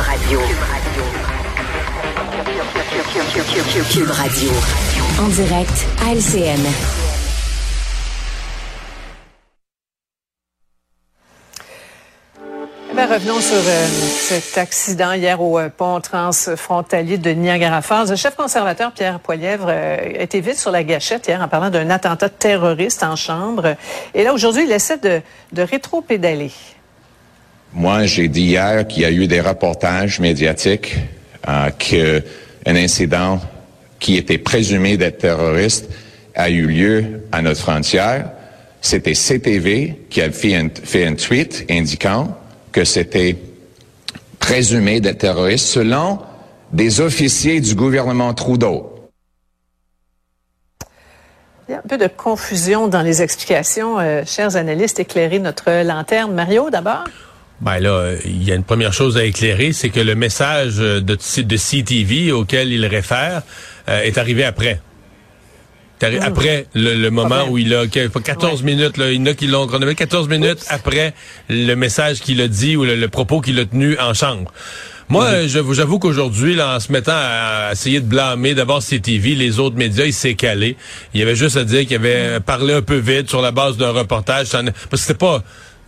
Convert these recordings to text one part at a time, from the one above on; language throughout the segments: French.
Radio. Cube Radio. En direct à LCN. Eh revenons sur euh, cet accident hier au euh, pont transfrontalier de Niagara Falls. Le chef conservateur Pierre Poilièvre euh, a été vite sur la gâchette hier en parlant d'un attentat terroriste en chambre. Et là, aujourd'hui, il essaie de, de rétro-pédaler. Moi, j'ai dit hier qu'il y a eu des reportages médiatiques euh, qu'un incident qui était présumé d'être terroriste a eu lieu à notre frontière. C'était CTV qui a fait un, tweet indiquant que c'était présumé d'être terroriste selon des officiers du gouvernement Trudeau. Il y a un peu de confusion dans les explications. Euh, chers analystes, éclairez notre lanterne. Mario, d'abord. Ben là, il y a une première chose à éclairer, c'est que le message de, de CTV auquel il réfère euh, est arrivé après. Mmh. Après le, le moment où il a 14 ouais. minutes, là, il y en a qui l'ont chronométré 14 minutes Oups. après le message qu'il a dit ou le, le propos qu'il a tenu en chambre. Moi, mmh. j'avoue qu'aujourd'hui, en se mettant à essayer de blâmer d'abord CTV, les autres médias, il s'est calé. Il y avait juste à dire qu'il avait mmh. parlé un peu vite sur la base d'un reportage. Parce que c'était pas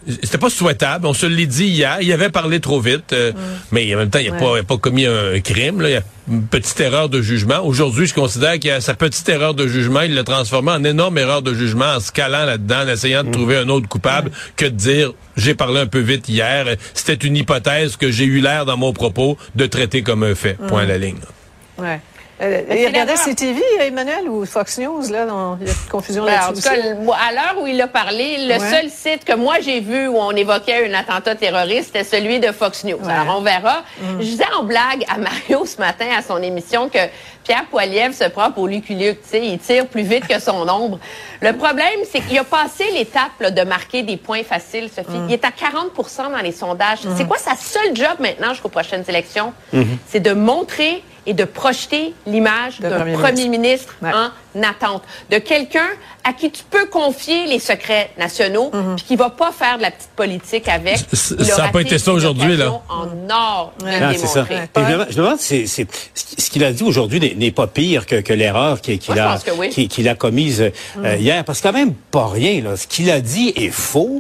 c'était pas souhaitable. On se l'est dit hier. Il avait parlé trop vite. Euh, mm. Mais en même temps, il n'a ouais. pas, pas, commis un crime. Là. Il y a une petite erreur de jugement. Aujourd'hui, je considère qu'il a sa petite erreur de jugement, il l'a transformée en énorme erreur de jugement en se calant là-dedans, en essayant de mm. trouver un autre coupable que de dire j'ai parlé un peu vite hier. C'était une hypothèse que j'ai eu l'air dans mon propos de traiter comme un fait. Point à la ligne. Ouais. Euh, il regardait CTV, Emmanuel, ou Fox News, là, dans, il y a de confusion ben, là-dessus. En tout cas, à l'heure où il a parlé, le ouais. seul site que moi j'ai vu où on évoquait un attentat terroriste, c'était celui de Fox News. Ouais. Alors, on verra. Mm. Je disais en blague à Mario ce matin à son émission que Pierre Poilievre se prend pour Luc Luc, tu sais, il tire plus vite que son ombre. Le problème, c'est qu'il a passé l'étape de marquer des points faciles, Sophie. Mm. Il est à 40 dans les sondages. Mm. C'est quoi sa seule job maintenant jusqu'aux prochaines élections? -hmm. C'est de montrer et de projeter l'image d'un premier, premier ministre, ministre ouais. en attente, de quelqu'un à qui tu peux confier les secrets nationaux, mm -hmm. puis qui va pas faire de la petite politique avec. Ça n'a pas été ça aujourd'hui là. En or, ouais. non, c'est ça. Et je me demande, c'est, c'est, ce qu'il a dit aujourd'hui n'est pas pire que, que l'erreur qu'il qu a, oui. qu'il a commise mm. euh, hier, parce que quand même pas rien là. Ce qu'il a dit est faux.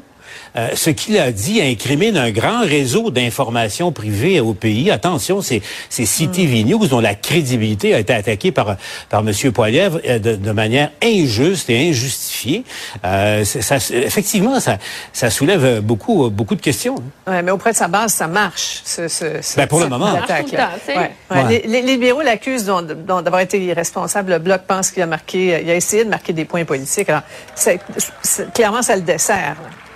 Euh, ce qu'il a dit incrimine un grand réseau d'informations privées au pays. Attention, c'est CTV mm. News dont la crédibilité a été attaquée par par Monsieur Poilievre euh, de, de, manière injuste et injustifiée. Euh, ça, effectivement, ça, ça soulève beaucoup beaucoup de questions. Ouais, mais auprès de sa base, ça marche. Ce, ce, ben pour le moment. Ouais. Ouais. Les, les, libéraux l'accusent d'avoir été irresponsable. Le bloc pense qu'il a marqué, il a essayé de marquer des points politiques. Alors, clairement, ça le dessert. Là.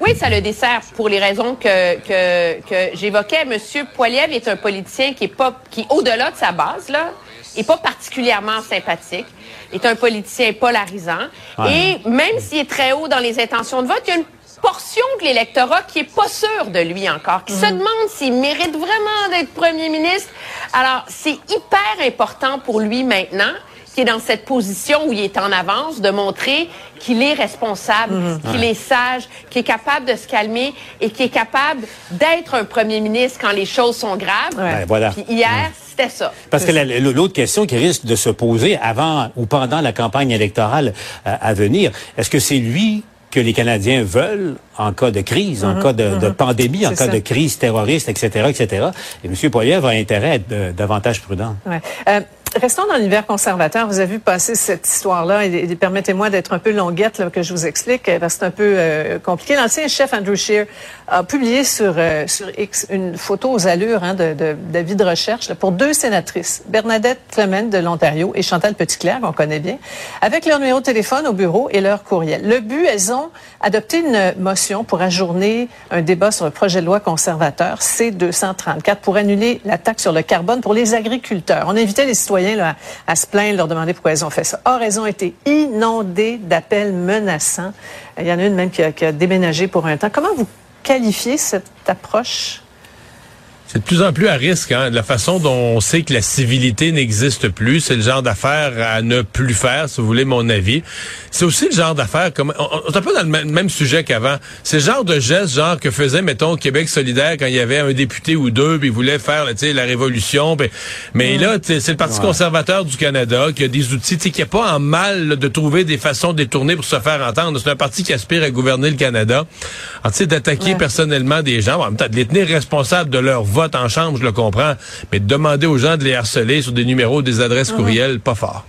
Oui, ça le dessert pour les raisons que, que, que j'évoquais. Monsieur Poiliev est un politicien qui est pas, qui au-delà de sa base, là, est pas particulièrement sympathique, est un politicien polarisant. Ouais. Et même s'il est très haut dans les intentions de vote, il y a une portion de l'électorat qui est pas sûr de lui encore, qui mmh. se demande s'il mérite vraiment d'être premier ministre. Alors, c'est hyper important pour lui maintenant qui est dans cette position où il est en avance, de montrer qu'il est responsable, mmh, qu'il ouais. est sage, qu'il est capable de se calmer et qu'il est capable d'être un premier ministre quand les choses sont graves. Ouais. voilà. Puis hier, mmh. c'était ça. Parce que l'autre question qui risque de se poser avant ou pendant la campagne électorale euh, à venir, est-ce que c'est lui que les Canadiens veulent en cas de crise, en mm -hmm, cas de, mm -hmm. de pandémie, en cas ça. de crise terroriste, etc., etc. Et M. Poilievre a intérêt à être euh, davantage prudent. Ouais. Euh, Restons dans l'univers conservateur. Vous avez vu passer cette histoire-là et, et permettez-moi d'être un peu longuette que je vous explique parce que c'est un peu euh, compliqué. L'ancien chef Andrew Scheer a publié sur euh, sur X une photo aux allures hein, de, de, d'avis de recherche pour deux sénatrices, Bernadette Clement de l'Ontario et Chantal Petitclerc, qu'on connaît bien, avec leur numéro de téléphone au bureau et leur courriel. Le but, elles ont adopté une motion pour ajourner un débat sur le projet de loi conservateur C234 pour annuler la taxe sur le carbone pour les agriculteurs. On invitait les citoyens À, se plaindre, leur demander pourquoi ils ont fait ça. Or, elles ont été inondées d'appels menaçants. Il y en a une même qui a, qui a, déménagé pour un temps. Comment vous qualifiez cette approche? C'est de plus en plus à risque, hein, de la façon dont on sait que la civilité n'existe plus. C'est le genre d'affaires à ne plus faire, si vous voulez mon avis. C'est aussi le genre d'affaires comme on, est un peu dans le même, sujet qu'avant. C'est le genre de geste genre que faisait mettons Québec solidaire quand il y avait un député ou deux, puis il voulait faire la révolution. mais là, c'est le Parti conservateur du Canada qui a des outils, qui a pas en mal de trouver des façons détournées pour se faire entendre. C'est un parti qui aspire à gouverner le Canada. tu sais, d'attaquer personnellement des gens, en même temps, de les tenir responsables de leur vote en chambre, je le comprends, mais de demander aux gens de les harceler sur des numéros, des adresses mhm. courriels, pas fort.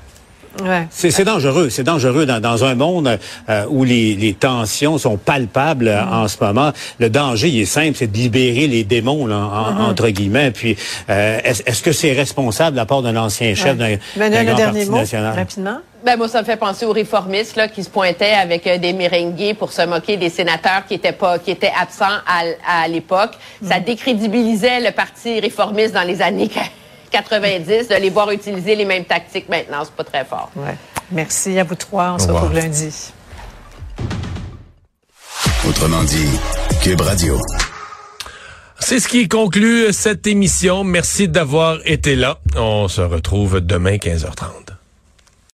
Ouais. C'est dangereux, c'est dangereux dans, dans, un monde euh, où les, les, tensions sont palpables mhm. en ce moment. Le danger, il est simple, c'est de libérer les démons, là, mhm. entre guillemets. Puis, euh, est-ce que c'est responsable de la part d'un ancien chef d'un grand parti national? Rapidement. Ben, moi, ça me fait penser aux réformistes là, qui se pointaient avec euh, des merengues pour se moquer des sénateurs qui étaient pas, qui étaient absents à, l'époque. Ça mm. décrédibilisait le parti réformiste dans les années 90 de les voir utiliser les mêmes tactiques maintenant. C'est pas très fort. Ouais. Merci à vous trois. On se retrouve lundi. Autrement dit, Cube Radio. C'est ce qui conclut cette émission. Merci d'avoir été là. On se retrouve demain 15h30.